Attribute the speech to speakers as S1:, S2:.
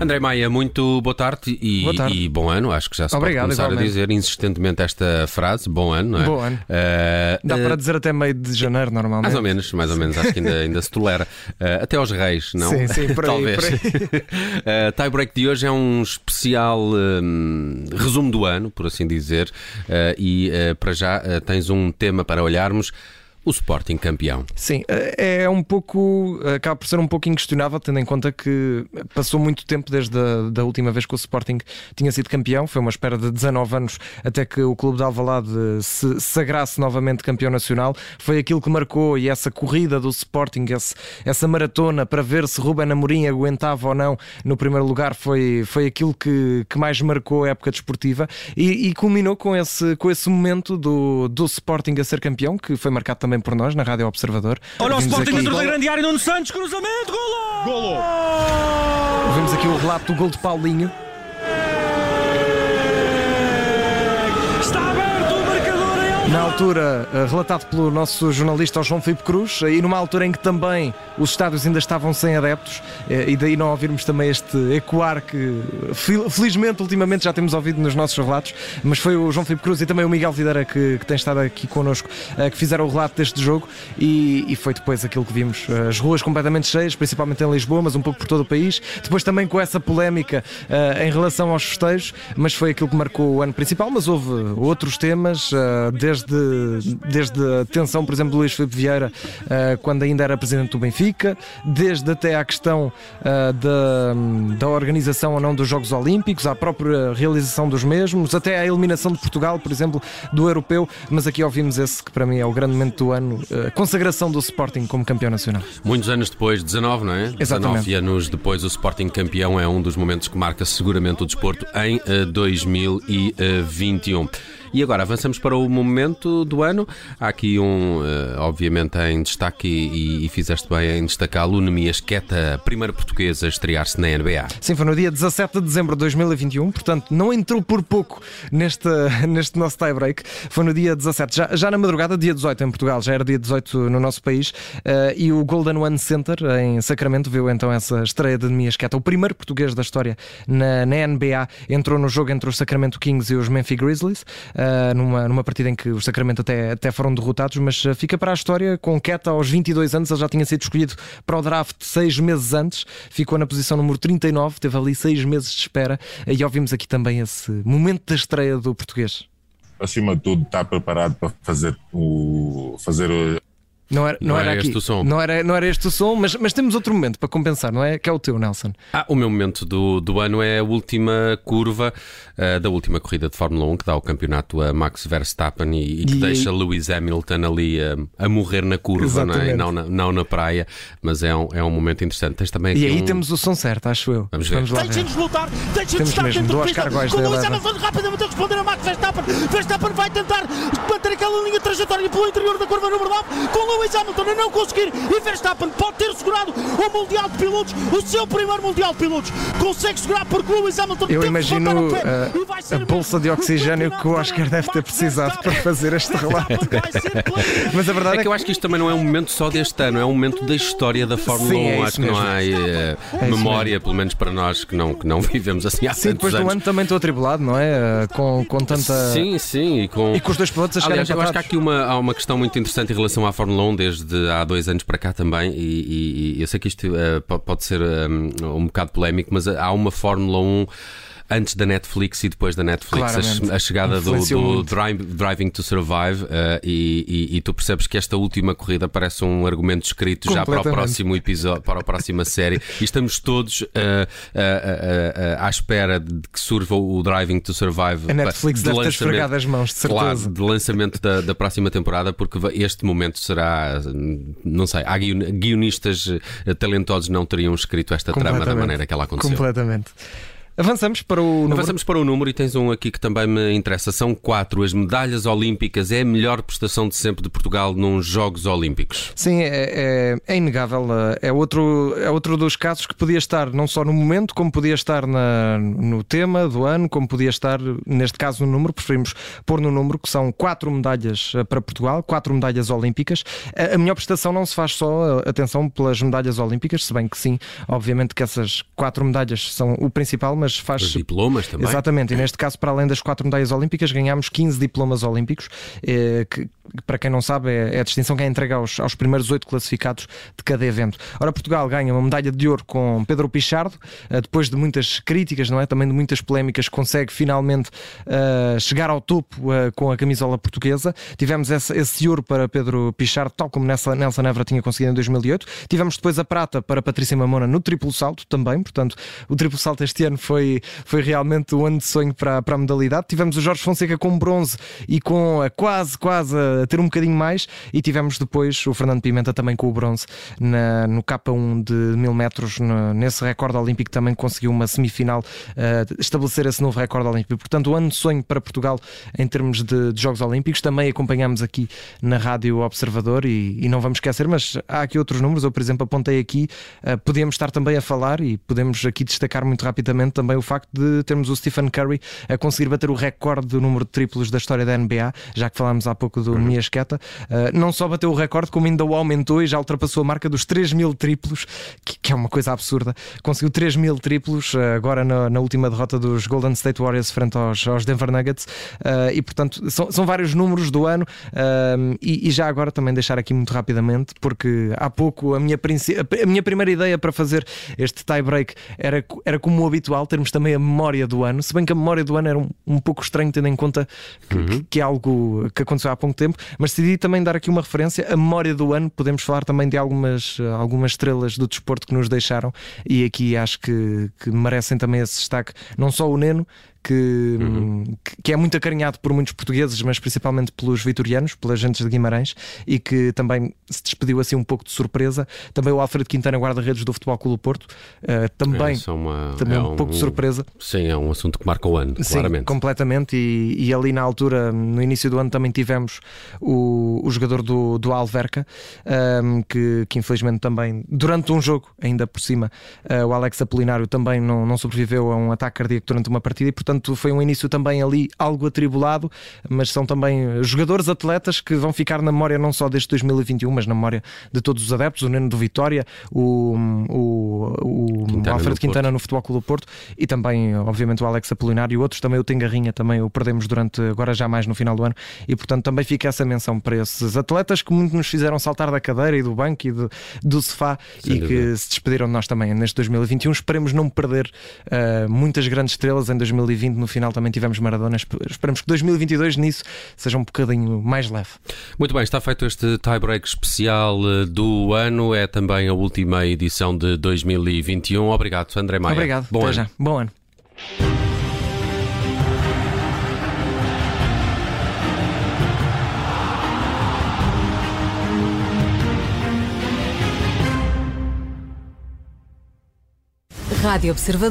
S1: André Maia, muito boa tarde e,
S2: Boa tarde.
S1: e bom ano. Acho que já se
S2: Obrigado,
S1: pode começar
S2: igualmente.
S1: a dizer insistentemente esta frase. Bom ano, não é?
S2: Bom ano.
S1: Eh,
S2: Dá
S1: eh,
S2: para dizer até meio de janeiro, normalmente.
S1: Mais ou menos, mais ou menos, acho que ainda, ainda se tolera. Eh, até aos reis, não?
S2: Sim, sim, por aí,
S1: Talvez.
S2: aí.
S1: Eh, tie break de hoje é um especial hum, resumo do ano, por assim dizer, eh, e eh, para já eh, tens um tema para olharmos. O Sporting campeão.
S2: Sim, é um pouco. acaba por ser um pouco inquestionável, tendo em conta que passou muito tempo desde a da última vez que o Sporting tinha sido campeão. Foi uma espera de 19 anos até que o Clube de Alvalade se sagrasse novamente campeão nacional. Foi aquilo que marcou e essa corrida do Sporting, esse- essa maratona para ver se Ruben Amorim aguentava ou não no primeiro lugar, foi, foi aquilo que, que mais marcou a época desportiva e, e culminou com esse, com esse momento do, do Sporting a ser campeão, que foi marcado também por nós na Rádio Observador.
S3: Olha o Sporting
S2: aqui-
S3: dentro da grande área, Nuno Santos, cruzamento, golo! Golo!
S2: Vimos aqui o relato do gol de Paulinho.
S3: Está aberto o marcador em Alvalade.
S2: Na altura, eh, relatado pelo nosso jornalista João Filipe Cruz, eh, e numa altura em que também os estádios ainda estavam sem adeptos, eh, e daí não ouvirmos também este ecoar que fel- felizmente ultimamente já temos ouvido nos nossos relatos, mas foi o João Filipe Cruz e também o Miguel Videira que, que tem estado aqui connosco que fizeram o relato deste jogo e, e foi depois aquilo que vimos, as ruas completamente cheias, principalmente em Lisboa, mas um pouco por todo o país, depois também com essa polémica em relação aos festejos, mas foi aquilo que marcou o ano principal, mas houve outros temas, eh, desde, desde a tensão, por exemplo, do Luís Filipe Vieira, eh, quando ainda era presidente do Benfica, desde até à questão eh, da, da organização ou não dos Jogos Olímpicos, à própria realização dos mesmos, até à eliminação de Portugal, por exemplo, do Europeu, mas aqui ouvimos esse que para mim é o grande momento do ano, eh, a consagração do Sporting como campeão nacional.
S1: Muitos anos depois, 19, não é?
S2: Exatamente.
S1: 19 anos depois, o Sporting campeão é um dos momentos que marca seguramente o desporto em eh, 2021. E agora avançamos para o momento do ano. Há aqui um, eh, obviamente, em destaque e, e fizeste bem em destacá-lo, Nemias Queta, primeira portuguesa a estrear-se na NBA.
S2: Sim, foi no dia 17 de dezembro de 2021, portanto não entrou por pouco neste, neste nosso tie-break. Foi no dia 17, já, já na madrugada, dia 18 em Portugal, já era dia 18 no nosso país. eh, e o Golden One Center em Sacramento viu então essa estreia de Nemias Queta, o primeiro português da história na, na NBA. Entrou no jogo entre os Sacramento Kings e os Memphis Grizzlies, eh, numa, numa partida em que os Sacramento até, até foram derrotados, mas eh, fica para a história com Queta aos 22 anos, ele já tinha sido escolhido para o draft seis meses antes, ficou na posição número 39, teve ali seis meses de espera e ouvimos aqui também esse momento da estreia do português.
S4: acima de tudo, está preparado para fazer o. fazer
S2: Não era, não
S1: Não
S2: era,
S1: era
S2: aqui.
S1: este o som.
S2: Não era, não era este o som, mas, mas temos outro momento para compensar, não é? Que é o teu, Nelson.
S1: Ah, o meu momento do, do ano é a última curva eh, da última corrida de Fórmula 1 que dá o campeonato a Max Verstappen e, e que
S2: E-
S1: deixa Lewis Hamilton ali eh, a morrer na curva, não, é? Não, na, não na praia, mas é um, é um momento interessante. Tens também
S2: E aí
S1: um-
S2: temos o som certo, acho eu.
S1: Vamos ver.
S2: lá
S3: Deixem-nos lutar, deixem-nos estar
S2: mesmo,
S3: dentro
S2: do
S3: pista. Com Lewis. Hamilton rapidamente a responder a Max Verstappen. Verstappen vai tentar manter aquela linha de trajetória pelo interior da curva número 9, com o Lewis Hamilton a não conseguir. E Verstappen pode ter segurado o Mundial de Pilotos, o seu primeiro Mundial de Pilotos. Consegue segurar porque o Lewis Hamilton
S2: Eu imagino
S3: pé vai ser
S2: a
S3: mesmo
S2: bolsa de oxigênio que o Oscar deve ter precisado para fazer este relato. Mas a verdade
S1: É
S2: é
S1: que eu acho que isto também não é um momento só deste ano, é um momento da história da Fórmula
S2: Sim,
S1: 1.
S2: é
S1: acho que não há eh,
S2: isso
S1: memória, pelo menos para nós que não, que não vivemos assim há
S2: Sim, depois do
S1: anos.
S2: ano também estou atribulado, não é? Uh, Com, com tanta.
S1: Sim, sim, e com,
S2: E com os dois pilotos a
S1: Aliás, eu acho que há aqui uma, há uma questão muito interessante em relação à Fórmula 1 desde há dois anos para cá também, e, e- eu sei que isto po- pode ser um, um bocado polémico, mas há uma Fórmula 1 antes da Netflix e depois da Netflix, a,
S2: Claramente.
S1: che- a chegada do, do. Drive- Driving to Survive, eh, e, e- e tu percebes que esta última corrida parece um argumento escrito já para o próximo episódio, para a próxima série, e estamos todos eh, eh, à espera de que surva o Driving to Survive.
S2: A Netflix
S1: de
S2: deve ter esfregado as mãos, de certeza.
S1: Claro, de lançamento da, da próxima temporada, porque este momento será, não sei, há guion- guionistas talentosos não teriam escrito esta trama da maneira que ela aconteceu.
S2: Completamente. Avançamos para o número.
S1: Avançamos para o número e tens um aqui que também me interessa. São quatro. As medalhas olímpicas é a melhor prestação de sempre de Portugal nos Jogos Olímpicos.
S2: Sim, é, é, é inegável. É outro, é outro dos casos que podia estar não só no momento, como podia estar na, no tema do ano, como podia estar, neste caso, no número. Preferimos pôr no número, que são quatro medalhas eh, para Portugal, quatro medalhas olímpicas. A, a melhor prestação não se faz só, eh, atenção, pelas medalhas olímpicas, se bem que sim, obviamente que essas quatro medalhas são o principal, mas mas faz.
S1: Os diplomas também.
S2: Exatamente, e neste caso, para além das quatro medalhas olímpicas, ganhámos 15 diplomas olímpicos, eh, que, para quem não sabe, é, é a distinção que é entregue aos, aos primeiros oito classificados de cada evento. Ora, Portugal ganha uma medalha de ouro com Pedro Pichardo, eh, depois de muitas críticas, não é? Também de muitas polémicas, consegue finalmente uh, chegar ao topo uh, com a camisola portuguesa. Tivemos esse, esse ouro para Pedro Pichardo, tal como Nelson, Nelson Évora tinha conseguido em 2008. Tivemos depois a prata para Patrícia Mamona no triplo salto também, portanto, o triplo salto este ano foi, foi realmente o ano de sonho para, para a modalidade. Tivemos o Jorge Fonseca com bronze e com a quase, quase a ter um bocadinho mais, e tivemos depois o Fernando Pimenta também com o bronze na, no K1 de mil metros, no, nesse recorde olímpico também conseguiu uma semifinal uh, estabelecer esse novo recorde olímpico. Portanto, o ano de sonho para Portugal em termos de, de Jogos Olímpicos. Também acompanhamos aqui na Rádio Observador e, e, não vamos esquecer, mas há aqui outros números. Eu, por exemplo, apontei aqui, uh, podemos estar também a falar e podemos aqui destacar muito rapidamente também o facto de termos o Stephen Curry a conseguir bater o recorde do número de triplos da história da NBA, já que falámos há pouco do Esqueta. Uh, não só bateu o recorde, como ainda o aumentou e já ultrapassou a marca dos 3 mil triplos, que, é uma coisa absurda. Conseguiu 3 mil triplos uh, agora na, na, última derrota dos Golden State Warriors frente aos, aos Denver Nuggets. Uh, e portanto, são, são, vários números do ano. E, e, já agora também deixar aqui muito rapidamente, porque há pouco a minha, a minha primeira ideia para fazer este tie-break era, era como o habitual, termos também a memória do ano. Se bem que a memória do ano era um, um pouco estranho, tendo em conta que, uhum. que, que é algo que aconteceu há pouco tempo, mas decidi também dar aqui uma referência. A memória do ano, podemos falar também de algumas, algumas estrelas do desporto que nos deixaram, e aqui acho que, que merecem também esse destaque. Não só o Neno, que, uhum. que é muito acarinhado por muitos portugueses, mas principalmente pelos vitorianos, pelas gentes de Guimarães, e que também se despediu assim um pouco de surpresa. Também o Alfredo Quintana, guarda-redes do Futebol Clube Porto, uh, também, é, uma, também é um, um, pouco de surpresa.
S1: Sim, é um assunto que marca o ano,
S2: sim,
S1: claramente.
S2: completamente. E, e, ali na altura, no início do ano, também tivemos o, o jogador do, do Alverca, um, ehm, que, que infelizmente também, durante um jogo, ainda por cima, uh, o Alex Apolinário também não, não sobreviveu a um ataque cardíaco durante uma partida e, portanto, portanto foi um início também ali algo atribulado, mas são também jogadores, atletas que vão ficar na memória não só deste 2021, mas na memória de todos os adeptos, o Neno do Vitória, o, o, Quintana Alfredo Quintana Porto. no Futebol Clube do Porto e também, obviamente, o Alex Apolinário e outros, também o Tengarrinha, também o perdemos durante, agora já mais no final do ano, e portanto também fica essa menção para esses atletas que muito nos fizeram saltar da cadeira e do banco e do, do sofá Sem e dúvida. que se despediram de nós também neste 2021. Esperemos não perder uh, muitas grandes estrelas em 2020 2020 no final também tivemos Maradona. Esperamos que 2022 nisso seja um bocadinho mais leve.
S1: Muito bem, está feito este tie-break especial eh, do ano. É também a última edição de 2021. Obrigado, André Maia.
S2: Obrigado. Bom Até ano. Já. Bom ano. Rádio Observador.